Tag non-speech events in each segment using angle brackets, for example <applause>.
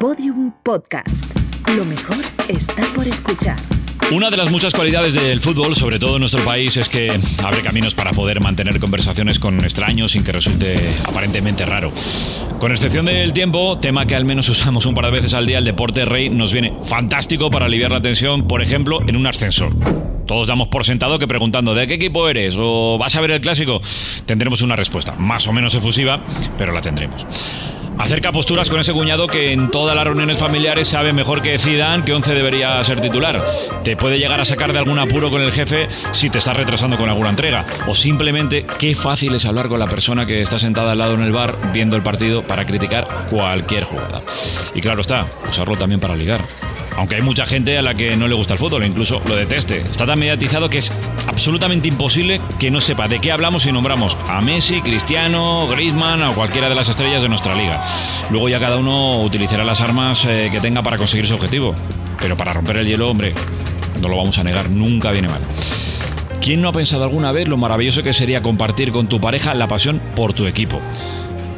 Podium Podcast. Lo mejor está por escuchar. Una de las muchas cualidades del fútbol, sobre todo en nuestro país, es que abre caminos para poder mantener conversaciones con extraños sin que resulte aparentemente raro. Con excepción del tiempo, tema que al menos usamos un par de veces al día, el deporte rey nos viene fantástico para aliviar la tensión, por ejemplo, en un ascensor. Todos damos por sentado que preguntando ¿de qué equipo eres? o ¿vas a ver el clásico? Tendremos una respuesta, más o menos efusiva, pero la tendremos. Acerca posturas con ese cuñado que en todas las reuniones familiares sabe mejor que Zidane que 11 debería ser titular. Te puede llegar a sacar de algún apuro con el jefe si te estás retrasando con alguna entrega. O simplemente, qué fácil es hablar con la persona que está sentada al lado en el bar viendo el partido para criticar cualquier jugada. Y claro está, usarlo también para ligar. Aunque hay mucha gente a la que no le gusta el fútbol, incluso lo deteste. Está tan mediatizado que es absolutamente imposible que no sepa de qué hablamos si nombramos a Messi, Cristiano, Griezmann o cualquiera de las estrellas de nuestra liga. Luego ya cada uno utilizará las armas eh, que tenga para conseguir su objetivo. Pero para romper el hielo, hombre, no lo vamos a negar, nunca viene mal. ¿Quién no ha pensado alguna vez lo maravilloso que sería compartir con tu pareja la pasión por tu equipo?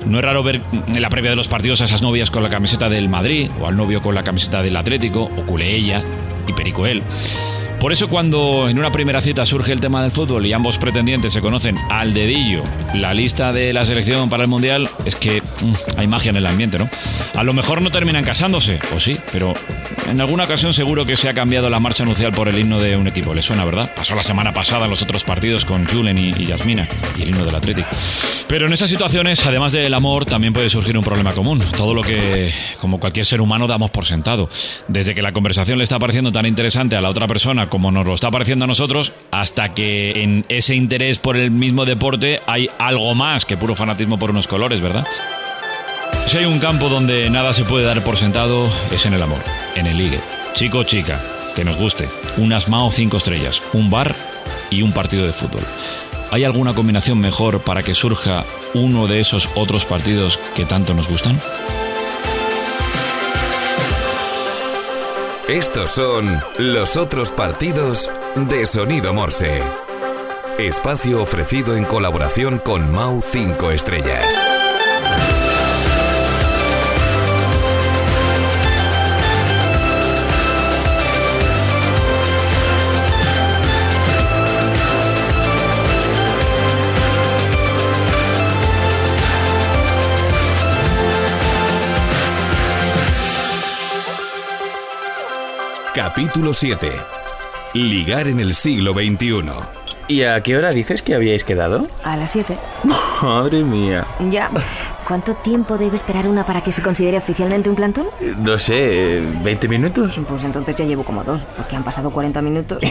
No es raro ver en la previa de los partidos a esas novias con la camiseta del Madrid o al novio con la camiseta del Atlético o culé ella y perico él. Por eso cuando en una primera cita surge el tema del fútbol y ambos pretendientes se conocen al dedillo la lista de la selección para el Mundial, es que mm, hay magia en el ambiente, ¿no? A lo mejor no terminan casándose, o sí, pero en alguna ocasión seguro que se ha cambiado la marcha nupcial por el himno de un equipo. Le suena, ¿verdad? Pasó la semana pasada en los otros partidos con Julen y, Yasmina y el himno del Atlético. Pero en esas situaciones, además del amor, también puede surgir un problema común. Todo lo que, como cualquier ser humano, damos por sentado. Desde que la conversación le está pareciendo tan interesante a la otra persona como nos lo está pareciendo a nosotros, hasta que en ese interés por el mismo deporte hay algo más que puro fanatismo por unos colores, ¿verdad? Si hay un campo donde nada se puede dar por sentado, es en el amor, en el ligue. Chico o chica, que nos guste, un asmao cinco estrellas, un bar y un partido de fútbol. ¿Hay alguna combinación mejor para que surja uno de esos otros partidos que tanto nos gustan? Estos son los otros partidos de Sonido Morse. Espacio ofrecido en colaboración con Mau 5 Estrellas. Capítulo 7. Ligar en el siglo XXI. ¿Y a qué hora dices que habíais quedado? A las 7. Madre mía. Ya. ¿Cuánto tiempo debe esperar una para que se considere oficialmente un plantón? No sé, ¿20 minutos? Pues entonces ya llevo como dos, porque han pasado 40 minutos.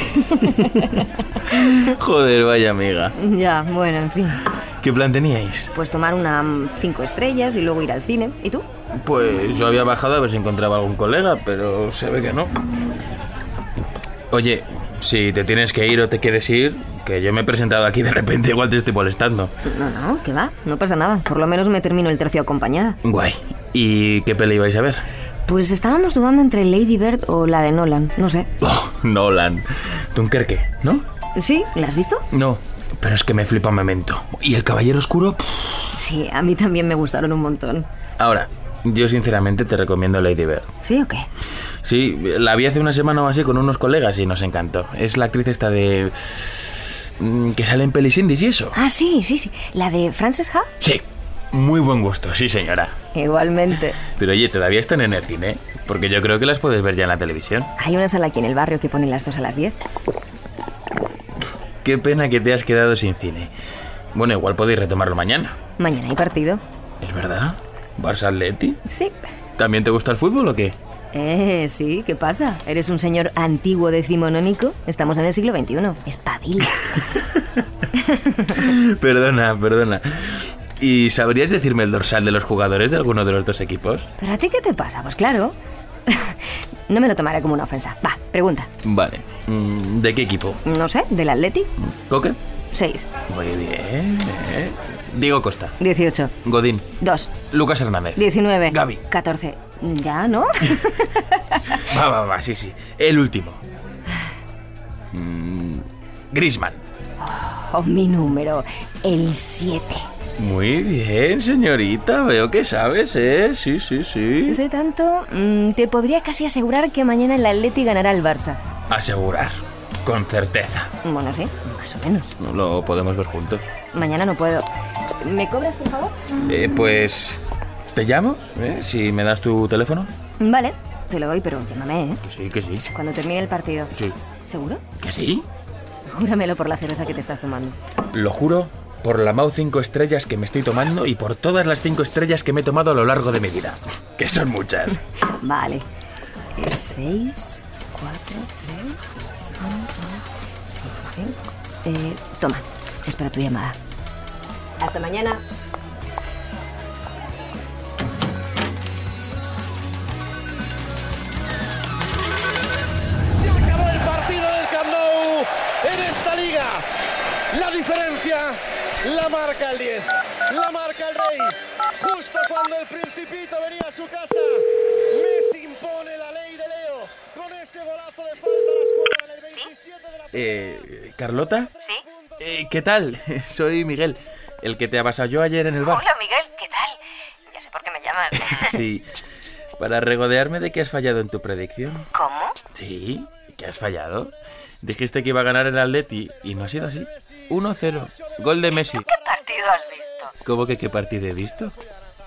<laughs> Joder, vaya amiga. ya, bueno, en fin. ¿Qué plan teníais? Pues tomar una mm, cinco estrellas y luego ir al cine. ¿Y tú? Pues yo había bajado a ver si encontraba algún colega, pero se ve que no. Oye, si te tienes que ir o te quieres ir, que yo me he presentado aquí de repente, igual te estoy molestando. No, no, que va, no pasa nada. Por lo menos me termino el tercio acompañada. Guay. ¿Y qué peli ibais a ver? Pues estábamos dudando entre Lady Bird o la de Nolan, no sé. Oh, Nolan. Dunkerque, ¿no? ¿Sí? ¿La has visto? No, pero es que me flipa Memento. ¿Y El Caballero Oscuro? Sí, a mí también me gustaron un montón. Ahora, yo sinceramente te recomiendo Lady Bird. ¿Sí o qué? Sí, la vi hace una semana o así con unos colegas y nos encantó. Es la actriz esta de... mm, que sale en pelis indies y eso. Ah, sí, sí, sí. ¿La de Frances Ha? Sí, muy buen gusto, sí señora. Igualmente. Pero oye, todavía están en el cine, porque yo creo que las puedes ver ya en la televisión. Hay una sala aquí en el barrio que pone las dos a las 10. Qué pena que te has quedado sin cine. Bueno, igual podéis retomarlo mañana. Mañana hay partido. ¿Es verdad? ¿Barça Atleti? Sí. ¿También te gusta el fútbol o qué? Eh, sí, ¿qué pasa? ¿Eres un señor antiguo decimonónico? Estamos en el siglo XXI. Espabila. <laughs> perdona, perdona. ¿Y sabrías decirme el dorsal de los jugadores de alguno de los dos equipos? ¿Pero a ti qué te pasa? Pues claro. <laughs> No me lo tomaré como una ofensa. Va, pregunta. Vale. Mm, ¿De qué equipo? No sé, ¿del Atleti? ¿Coque? 6. Muy bien. Diego Costa. 18. Godín. 2. Lucas Hernández. 19. Gaby. 14. ¿Ya, no? <laughs> Va, va, va, sí, sí. El último. Mm, Griezmann. Oh, mi número. El 7. Muy bien, señorita. Veo que sabes, ¿eh? Sí, sí, sí. Sé tanto, mm, te podría casi asegurar que mañana el Atleti ganará el Barça. Asegurar. Con certeza. Bueno, sí, más o menos. No lo podemos ver juntos. Mañana no puedo. ¿Me cobras, por favor? Eh, pues... ¿Te llamo? ¿Eh? Si me das tu teléfono. Vale, te lo doy, pero llámame, ¿eh? Que sí, que sí. Cuando termine el partido. Sí. ¿Seguro? ¿Que sí? Júramelo por la cerveza que te estás tomando. Lo juro por la Mau 5 estrellas que me estoy tomando y por todas las 5 estrellas que me he tomado a lo largo de mi vida. Que son muchas. <laughs> Vale. 6, 4, 3, 5, 5. Eh, toma, espera tu llamada. Hasta mañana. Se acabó el partido del Camp Nou en esta liga. La diferencia la marca el 10, la marca el Rey. Justo cuando el Principito venía a su casa, Messi impone la ley de Leo con ese golazo de falta a la escuadra en el 27 de la Eh, ¿Carlota? ¿Sí? Eh, ¿Qué tal? <laughs> Soy Miguel, el que te avasalló ayer en el bar. Hola Miguel, ¿qué tal? Ya sé por qué me llamas. <laughs> Sí, para regodearme de que has fallado en tu predicción. ¿Cómo? Sí, que has fallado. Dijiste que iba a ganar el Atleti y no ha sido así. 1-0, gol de Messi. ¿Qué partido has visto? ¿Cómo que qué partido he visto?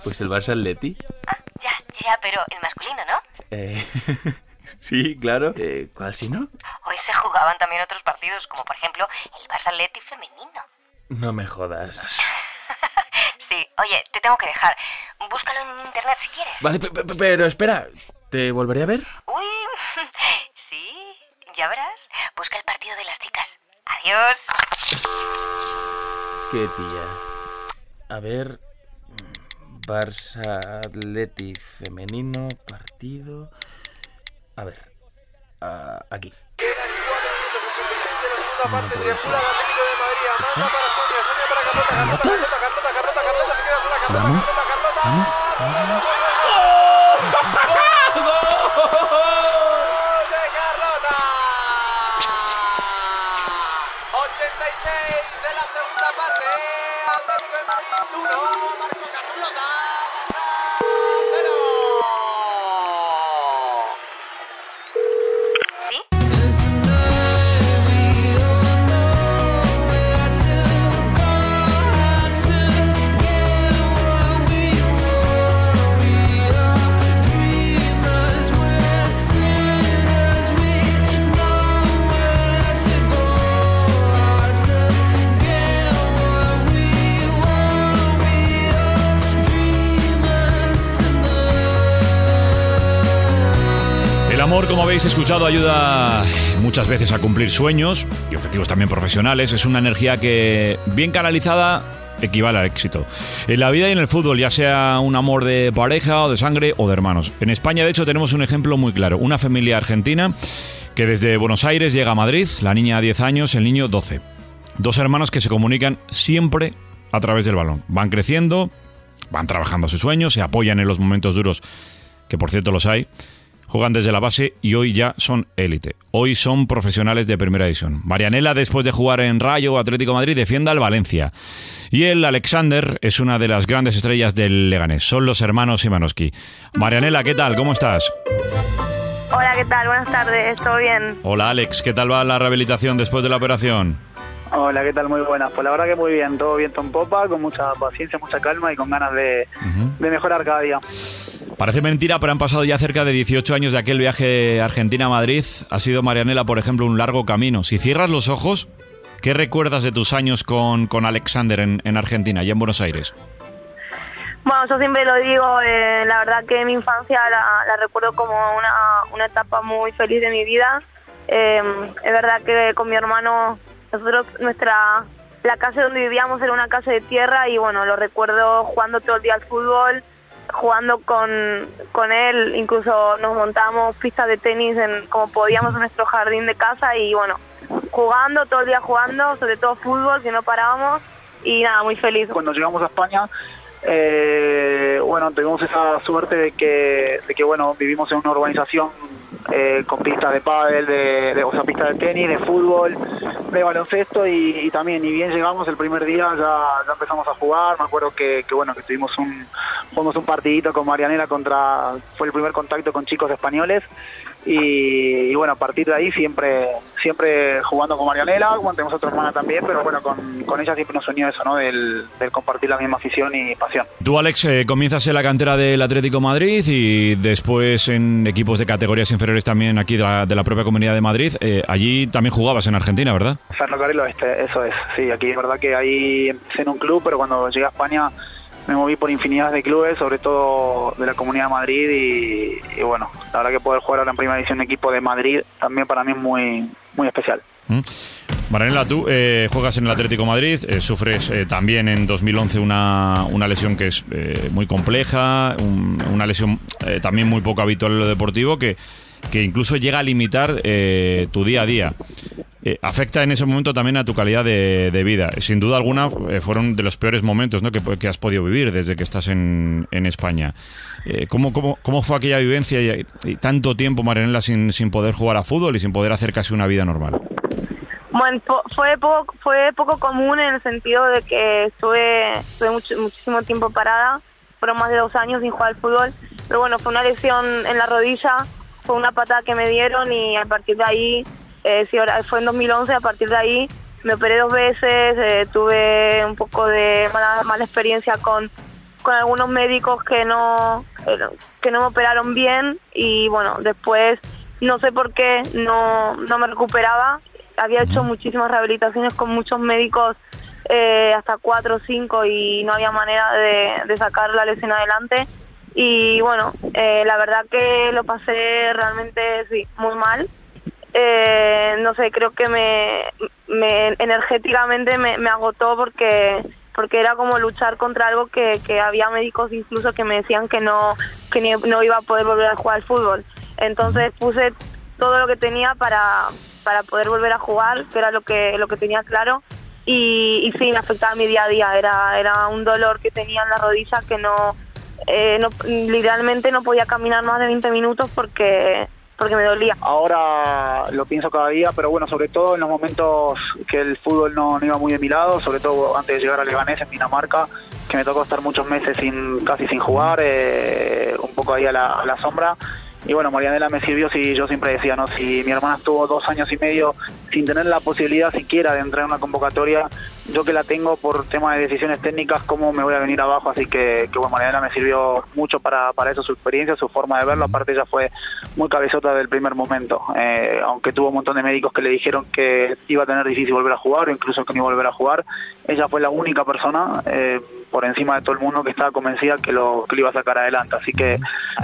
Pues el Barça Atleti. Ah, ya, ya, pero el masculino, ¿no? Eh, <laughs> sí, claro. Eh, ¿Cuál si no? Hoy se jugaban también otros partidos, como por ejemplo el Barça Atleti femenino. No me jodas. <laughs> Sí, oye, te tengo que dejar. Búscalo en internet si quieres. Vale, pe- pe- pero espera, ¿te volveré a ver? Uy, <laughs> sí, ya verás. Busca el partido de las chicas. Adiós. Qué tía. A ver. Barça Atleti femenino, partido. A ver. ah, aquí. Quedan 4 minutos 86 de la segunda parte. Triangula de Madrid. ¿Sí es Carlota. Carlota, Carlota? Carlota, Carlota, Carlota, Carlota. Se queda sola. Carlota, Vamos, Carlota, Carlota. vamos, Gol, vamos. gol, gol, gol, gol. ¡Gol de Carlota! 86 de la segunda parte. Atlético de Madrid 1. Marco Carlota. Habéis escuchado, ayuda muchas veces a cumplir sueños y objetivos también profesionales. Es una energía que, bien canalizada, equivale al éxito. En la vida y en el fútbol, ya sea un amor de pareja o de sangre o de hermanos. En España, de hecho, tenemos un ejemplo muy claro. Una familia argentina que desde Buenos Aires llega a Madrid, la niña 10 años, el niño 12. Dos hermanos que se comunican siempre a través del balón. Van creciendo, van trabajando sus sueños, se apoyan en los momentos duros, que por cierto los hay. Juegan desde la base y hoy ya son élite. Hoy son profesionales de primera división. Marianela, después de jugar en Rayo o Atlético de Madrid, defiende al Valencia. Y él, Alexander, es una de las grandes estrellas del Leganés. Son los hermanos Imanowski. Marianela, ¿qué tal? ¿Cómo estás? Hola, ¿qué tal? Buenas tardes, ¿todo bien? Hola, Alex. ¿Qué tal va la rehabilitación después de la operación? Hola, ¿qué tal? Muy buenas. Pues la verdad que muy bien, todo viento en popa, con mucha paciencia, mucha calma y con ganas de, de mejorar cada día. Parece mentira, pero han pasado ya cerca de 18 años de aquel viaje Argentina-Madrid. Ha sido Marianela, por ejemplo, un largo camino. Si cierras los ojos, ¿qué recuerdas de tus años con, con Alexander en, en Argentina, y en Buenos Aires? Bueno, yo siempre lo digo, eh, la verdad que mi infancia la, recuerdo como una, una etapa muy feliz de mi vida. Eh, es verdad que con mi hermano, nosotros, nuestra, la casa donde vivíamos era una casa de tierra y bueno, lo recuerdo jugando todo el día al fútbol, jugando con, con él, incluso nos montamos pistas de tenis en, como podíamos en nuestro jardín de casa y bueno, jugando, todo el día jugando, sobre todo fútbol, que no parábamos y nada, muy feliz. Cuando llegamos a España, eh, bueno, tuvimos esa suerte de que, de que, bueno, vivimos en una urbanización eh, con pistas de pádel, de, de, o sea, pistas de tenis, de fútbol, de baloncesto y, también, ni bien llegamos el primer día ya, ya empezamos a jugar, me acuerdo que, que bueno, que tuvimos un, jugamos un partidito con Marianela contra, fue el primer contacto con chicos españoles y, bueno, a partir de ahí siempre siempre jugando con Marianela, bueno, tenemos otra hermana también, pero bueno, con, con ella siempre nos unió eso, ¿no? Del, compartir la misma afición y pasión. Tú, Alex, eh, comienzas en la cantera del Atlético Madrid y después en equipos de categorías inferiores también aquí de la, propia Comunidad de Madrid. Eh, allí también jugabas en Argentina, ¿verdad? Ferrocarril Oeste, eso es. Sí, aquí es verdad que ahí empecé en un club, pero cuando llegué a España me moví por infinidad de clubes, sobre todo de la Comunidad de Madrid y, bueno, la verdad que poder jugar ahora en primera división de equipo de Madrid también para mí es muy, muy especial. Mm. Maranela, tú eh, juegas en el Atlético Madrid, eh, sufres eh, también en 2011 una, una lesión que es muy compleja, una lesión también muy poco habitual en lo deportivo que, que incluso llega a limitar tu día a día. Eh, afecta en ese momento también a tu calidad de, vida. Sin duda alguna, eh, fueron de los peores momentos ¿no? que, has podido vivir desde que estás en, España. Eh, ¿cómo, cómo, fue aquella vivencia y, tanto tiempo, Marianela, sin, sin poder jugar a fútbol y sin poder hacer casi una vida normal? Bueno, fue poco, fue poco común en el sentido de que estuve, estuve muchísimo tiempo parada, fueron más de dos años sin jugar al fútbol, pero bueno, fue una lesión en la rodilla, fue una patada que me dieron y a partir de ahí eh, sí, fue en 2011, a partir de ahí me operé dos veces, eh, tuve un poco de mala, mala experiencia con, con algunos médicos que no, eh, que no me operaron bien y bueno, después no sé por qué no, no me recuperaba. Había hecho muchísimas rehabilitaciones con muchos médicos, eh, hasta cuatro o cinco, y no había manera de, de sacar la lesión adelante. Y bueno, la verdad que lo pasé realmente sí, muy mal eh, no sé, creo que me, me energéticamente me, agotó porque porque era como luchar contra algo que, que había médicos incluso que me decían que no que no iba a poder volver a jugar al fútbol. Entonces puse todo lo que tenía para, para poder volver a jugar, que era lo que lo que tenía claro. Y, y sí, me afectaba mi día a día. Era, era un dolor que tenía en la rodilla que no, eh, no literalmente no podía caminar más de 20 minutos porque porque me dolía. Ahora lo pienso cada día, pero bueno, sobre todo en los momentos que el fútbol no, iba muy de mi lado, sobre todo antes de llegar a Leganés en Dinamarca, que me tocó estar muchos meses sin casi sin jugar, eh, un poco ahí a la, a la sombra y bueno, Marianela me sirvió si yo siempre decía, ¿no? Si mi hermana estuvo dos años y medio sin tener la posibilidad siquiera de entrar en una convocatoria, yo que la tengo por tema de decisiones técnicas, ¿cómo me voy a venir abajo? Así que, que bueno, Marianela me sirvió mucho para, para eso, su experiencia, su forma de verlo. Aparte, ella fue muy cabezota del primer momento, eh, aunque tuvo un montón de médicos que le dijeron que iba a tener difícil volver a jugar o incluso que a volver a jugar. Ella fue la única persona. Eh, por encima de todo el mundo que estaba convencida que lo, que lo iba a sacar adelante. Así que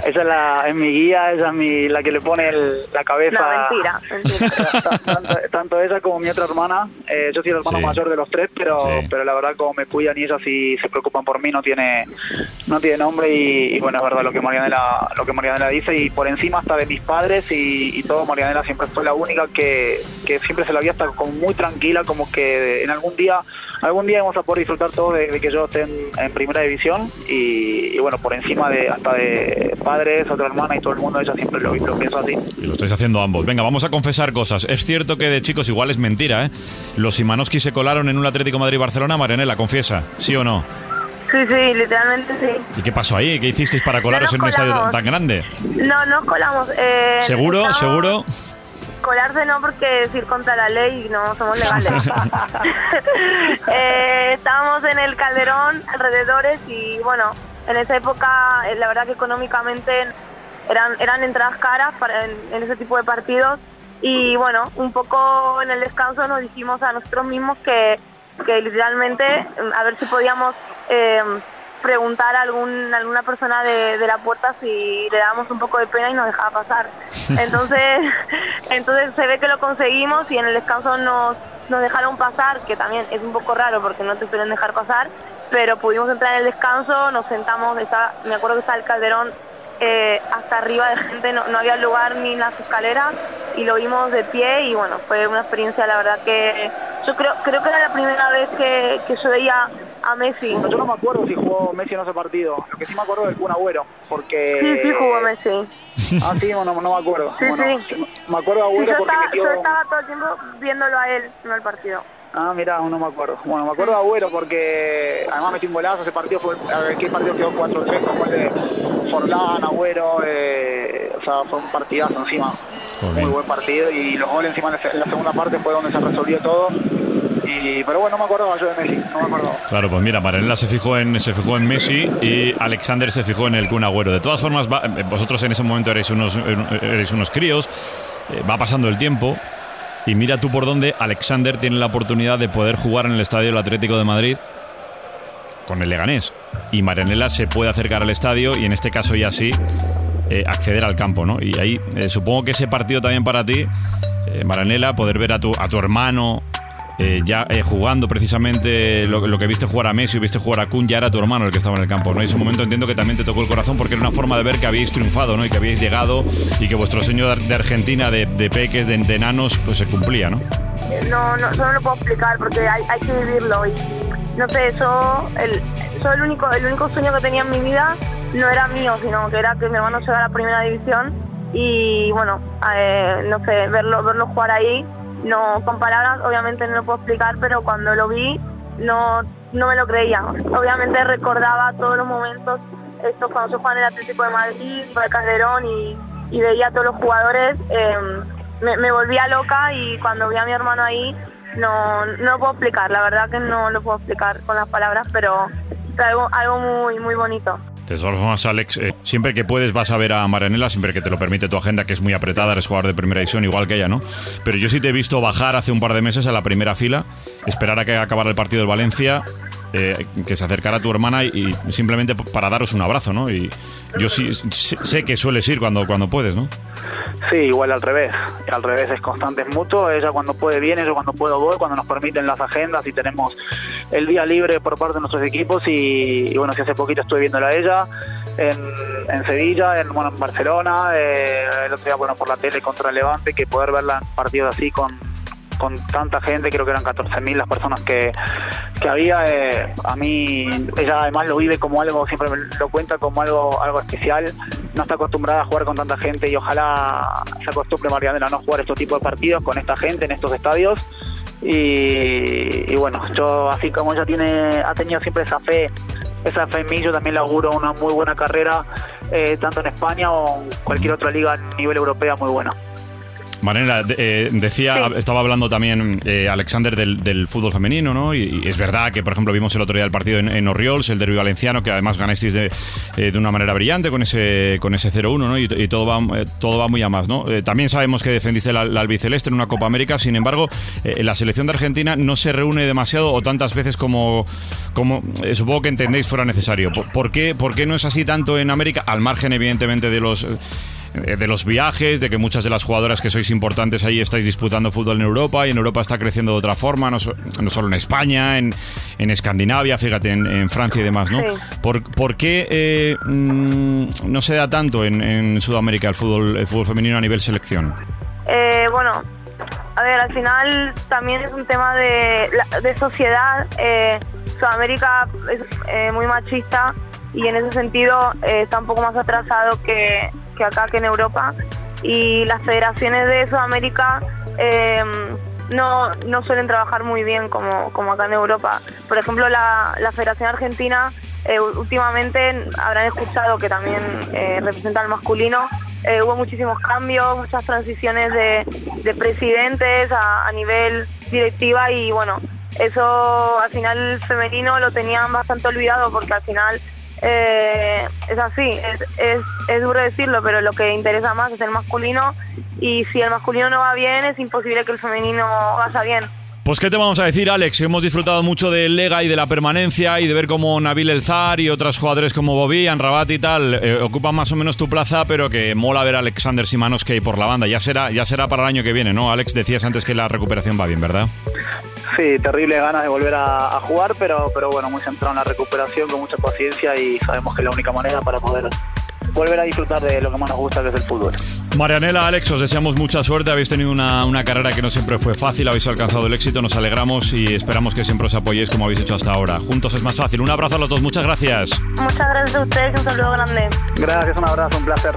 esa es, la, es mi guía, esa es mi, la que le pone la cabeza. No, mentira, <laughs> tanto, ella como mi otra hermana. Eh, yo soy el hermano mayor de los tres, pero, pero la verdad como me cuidan y ellas y se preocupan por mí no tiene no tiene nombre y, bueno, es verdad lo que Marianela, lo que Marianela dice y por encima hasta de mis padres y, y todo, Marianela siempre fue la única que, que siempre se la había estado como muy tranquila, como que en algún día algún día vamos a poder disfrutar todo de, que yo esté en, primera división y, bueno, por encima de hasta de padres, otra hermana y todo el mundo, ella siempre lo, lo pienso así. Y lo estáis haciendo ambos. Venga, vamos a confesar cosas. Es cierto que de chicos igual es mentira, ¿eh? Los Simanowski se colaron en un Atlético Madrid-Barcelona, Marianela, confiesa, ¿sí o no? Sí, sí, literalmente sí. ¿Y qué pasó ahí? ¿Qué hicisteis para colaros en un estadio tan grande? No, nos colamos. Eh, ¿Seguro? ¿Seguro? Colarse no porque es ir contra la ley y no somos legales. <laughs> eh, estábamos en el Calderón, alrededores y bueno, en esa época eh, la verdad que económicamente eran, eran entradas caras para, en, ese tipo de partidos. Y bueno, un poco en el descanso nos dijimos a nosotros mismos que, que literalmente a ver si podíamos... Eh, preguntar a algún, alguna persona de, la puerta si le damos un poco de pena y nos dejaba pasar. <laughs> Entonces, entonces se ve que lo conseguimos y en el descanso nos, nos dejaron pasar, que también es un poco raro porque no te suelen dejar pasar, pero pudimos entrar en el descanso, nos sentamos, me acuerdo que estaba el calderón eh, hasta arriba de gente, no, no, había lugar ni en las escaleras y lo vimos de pie y bueno, fue una experiencia la verdad que yo creo, creo que era la primera vez que, que yo veía a Messi. Yo no me acuerdo si jugó Messi en ese partido. Lo que sí me acuerdo del Kun Agüero, porque... Sí, sí jugó Messi. Ah, sí, no, no, no me acuerdo. Sí, bueno, sí. Me acuerdo de Sí, Agüero yo, porque estaba, metió... yo estaba todo el tiempo viéndolo a él, no el partido. Ah, mira, no me acuerdo. Bueno, me acuerdo de Agüero porque además metió un golazo. Ese partido fue. A ver, ¿qué partido quedó 4-3? Con gol de Forlán, Agüero. Eh, o sea, fue un partidazo encima. Muy buen partido. Y los goles encima en la, en la segunda parte fue donde se resolvió todo. Y, pero bueno, no me acordaba yo de Messi. No me acuerdo. Claro, pues mira, Maranela se fijó en se fijó en Messi y Alexander se fijó en el Kun Agüero. De todas formas, eh, vosotros en ese momento erais unos erais unos críos. eh, va pasando el tiempo y mira tú por dónde Alexander tiene la oportunidad de poder jugar en el estadio del Atlético de Madrid con el Leganés. Y Maranela se puede acercar al estadio y en este caso ya sí eh, acceder al campo, ¿no? Y ahí eh, supongo que ese partido también para ti, eh, Maranela, poder ver a tu, a tu hermano eh, ya eh, jugando precisamente lo, lo que viste jugar a Messi viste jugar a Kun, ya era tu hermano el que estaba en el campo, ¿no? Y ese momento entiendo que también te tocó el corazón porque era una forma de ver que habíais triunfado, ¿no? Y que habíais llegado y que vuestro sueño de, Argentina, de, de peques, de, de enanos, pues se cumplía, ¿no? No, no, no lo puedo explicar porque hay, hay que vivirlo y no sé, yo el, yo el único, el único sueño que tenía en mi vida no era mío, sino que era que mi hermano llegara a la primera división y bueno, eh, no sé, verlo, verlo jugar ahí, no, con palabras obviamente no lo puedo explicar, pero cuando lo vi no, no me lo creía. Obviamente recordaba todos los momentos, estos cuando yo jugaba en el Atlético de Madrid, para Calderón y, veía a todos los jugadores, eh, me, me volvía loca y cuando vi a mi hermano ahí no, no lo puedo explicar, la verdad que no lo puedo explicar con las palabras, pero algo, algo muy, muy bonito. Alex, eh, siempre que puedes vas a ver a Maranela, siempre que te lo permite tu agenda, que es muy apretada, eres jugador de primera división, igual que ella, ¿no? Pero yo sí te he visto bajar hace un par de meses a la primera fila, esperar a que acabara el partido del Valencia, eh, que se acercara tu hermana y, y simplemente para daros un abrazo, ¿no? Y yo sí sé, que sueles ir cuando, cuando puedes, ¿no? Sí, igual al revés. Al revés es constante, es mutuo. Ella cuando puede viene, yo cuando puedo voy, cuando nos permiten las agendas y tenemos el día libre por parte de nuestros equipos. Y, bueno, si hace poquito estuve viéndola a ella en, Sevilla, en, bueno, en Barcelona, eh, el otro día bueno, por la tele contra Levante, que poder verla en partidos así con, con tanta gente, creo que eran 14.000 las personas que, que había, eh, a mí ella además lo vive como algo, siempre lo cuenta como algo algo especial, no está acostumbrada a jugar con tanta gente y ojalá se acostumbre Marianela a no jugar estos tipos de partidos con esta gente en estos estadios y, y bueno, yo así como ella tiene ha tenido siempre esa fe esa fe en mí, yo también le auguro una muy buena carrera, eh, tanto en España o en cualquier otra liga a nivel europeo muy buena. Maranela, de- eh, decía, estaba hablando también eh, Alexander del, del fútbol femenino, ¿no? Y, y es verdad que, por ejemplo, vimos el otro día el partido en, en Oriols, el derbi valenciano, que además ganasteis de, eh, de una manera brillante con ese con ese 0-1, ¿no? Y, y todo va eh, todo va muy a más, ¿no? También sabemos que defendiste la, la albiceleste en una Copa América, sin embargo, la selección de Argentina no se reúne demasiado o tantas veces como, como supongo que entendéis fuera necesario. ¿Por, por qué, ¿Por qué no es así tanto en América? Al margen, evidentemente, de los... eh, de los viajes, de que muchas de las jugadoras que sois importantes ahí estáis disputando fútbol en Europa y en Europa está creciendo de otra forma, no, so- no solo en España, en, en Escandinavia, fíjate, en, en Francia y demás, ¿no? Sí. ¿Por, por qué eh, mm, no se da tanto en, en Sudamérica el fútbol, el fútbol femenino a nivel selección? Eh, bueno, a ver, al final también es un tema de, de sociedad. Eh, Sudamérica es eh, muy machista y en ese sentido eh, está un poco más atrasado que, que acá, que en Europa. Y las federaciones de Sudamérica eh, no, no suelen trabajar muy bien como, como acá en Europa. Por ejemplo, la, la Federación Argentina eh, últimamente habrán escuchado que también eh, representa al masculino. Eh, hubo muchísimos cambios, muchas transiciones de, de presidentes a, a nivel directiva y bueno, eso al final femenino lo tenían bastante olvidado porque al final eh, es así, es, es, duro decirlo, pero lo que interesa más es el masculino y si el masculino no va bien es imposible que el femenino vaya bien. Pues qué te vamos a decir, Alex, hemos disfrutado mucho del Lega y de la permanencia y de ver cómo Nabil Elzar y otros jugadores como Bobby, Anrabat y tal eh, ocupan más o menos tu plaza, pero que mola ver a Alexander Simanovski ahí por la banda. Ya será, ya será para el año que viene, ¿no? Alex, decías antes que la recuperación va bien, ¿verdad? Sí, terrible ganas de volver a, a jugar, pero, pero bueno, muy centrado en la recuperación, con mucha paciencia y sabemos que es la única manera para poder volver a disfrutar de lo que más nos gusta, que es el fútbol. Marianela, Alex, os deseamos mucha suerte. Habéis tenido una, una, carrera que no siempre fue fácil, habéis alcanzado el éxito, nos alegramos y esperamos que siempre os apoyéis como habéis hecho hasta ahora. Juntos es más fácil. Un abrazo a los dos, muchas gracias. Muchas gracias a ustedes, un saludo grande. Gracias, un abrazo, un placer.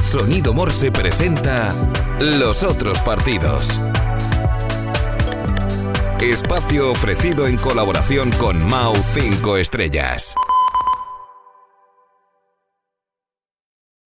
Sonido Morse presenta los otros partidos. Espacio ofrecido en colaboración con Mau 5 Estrellas.